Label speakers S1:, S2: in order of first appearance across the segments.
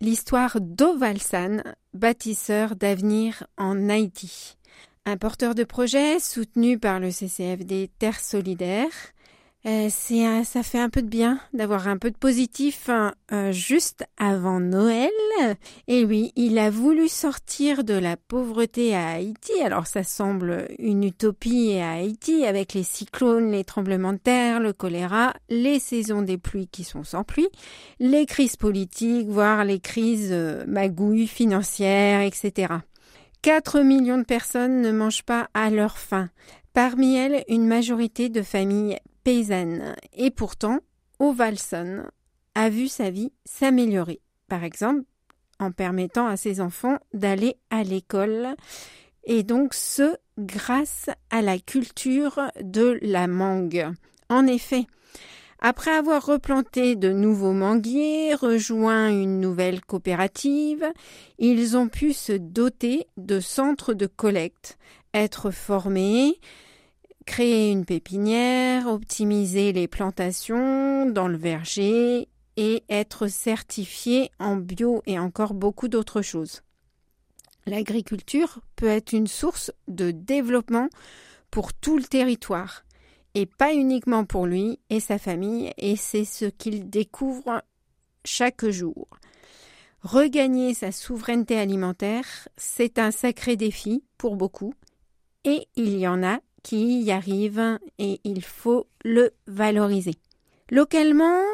S1: l'histoire d'Ovalsan, bâtisseur d'avenir en Haïti. Un porteur de projet soutenu par le CCFD Terre Solidaire. Euh, c'est ça fait un peu de bien d'avoir un peu de positif hein, euh, juste avant Noël. Et oui, il a voulu sortir de la pauvreté à Haïti. Alors ça semble une utopie à Haïti avec les cyclones, les tremblements de terre, le choléra, les saisons des pluies qui sont sans pluie, les crises politiques, voire les crises euh, magouilles financières, etc. 4 millions de personnes ne mangent pas à leur faim. Parmi elles, une majorité de familles Et pourtant, Ovalson a vu sa vie s'améliorer. Par exemple, en permettant à ses enfants d'aller à l'école. Et donc ce, grâce à la culture de la mangue. En effet, après avoir replanté de nouveaux manguiers, rejoint une nouvelle coopérative, ils ont pu se doter de centres de collecte, être formés, créer une pépinière, optimiser les plantations dans le verger et être certifiés en bio et encore beaucoup d'autres choses. L'agriculture peut être une source de développement pour tout le territoire et pas uniquement pour lui et sa famille, et c'est ce qu'il découvre chaque jour. Regagner sa souveraineté alimentaire, c'est un sacré défi pour beaucoup, et il y en a qui y arrivent et il faut le valoriser. Localement,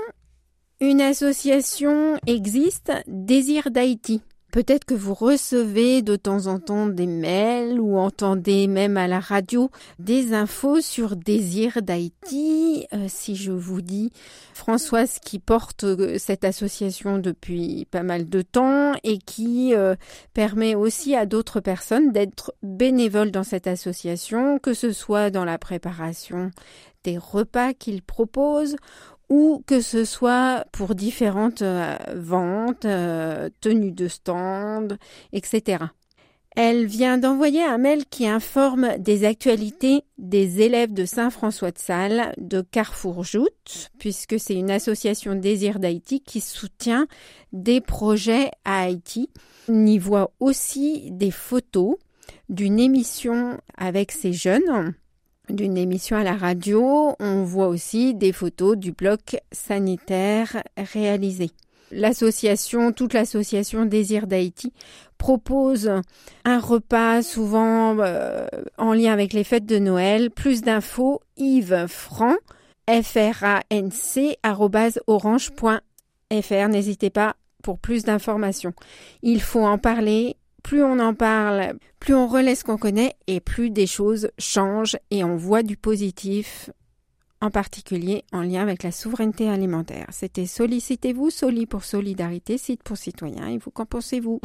S1: une association existe, Désir d'Haïti. Peut-être que vous recevez de temps en temps des mails ou entendez même à la radio des infos sur Désir d'Haïti. Euh, si je vous dis Françoise qui porte euh, cette association depuis pas mal de temps et qui euh, permet aussi à d'autres personnes d'être bénévoles dans cette association, que ce soit dans la préparation des repas qu'il propose ou que ce soit pour différentes euh, ventes, euh, tenues de stand, etc. Elle vient d'envoyer un mail qui informe des actualités des élèves de Saint-François de Sales de Carrefour Joute, puisque c'est une association Désir d'Haïti qui soutient des projets à Haïti. On y voit aussi des photos d'une émission avec ces jeunes d'une émission à la radio, on voit aussi des photos du bloc sanitaire réalisé. L'association, toute l'association Désir d'Haïti propose un repas souvent euh, en lien avec les fêtes de Noël. Plus d'infos, Yves Franc, franc, arobase orange.fr. N'hésitez pas pour plus d'informations. Il faut en parler, plus on en parle, plus on relaie ce qu'on connaît et plus des choses changent et on voit du positif, en particulier en lien avec la souveraineté alimentaire. C'était Sollicitez-vous, Soli pour Solidarité, site pour citoyens. Et vous, qu'en pensez-vous?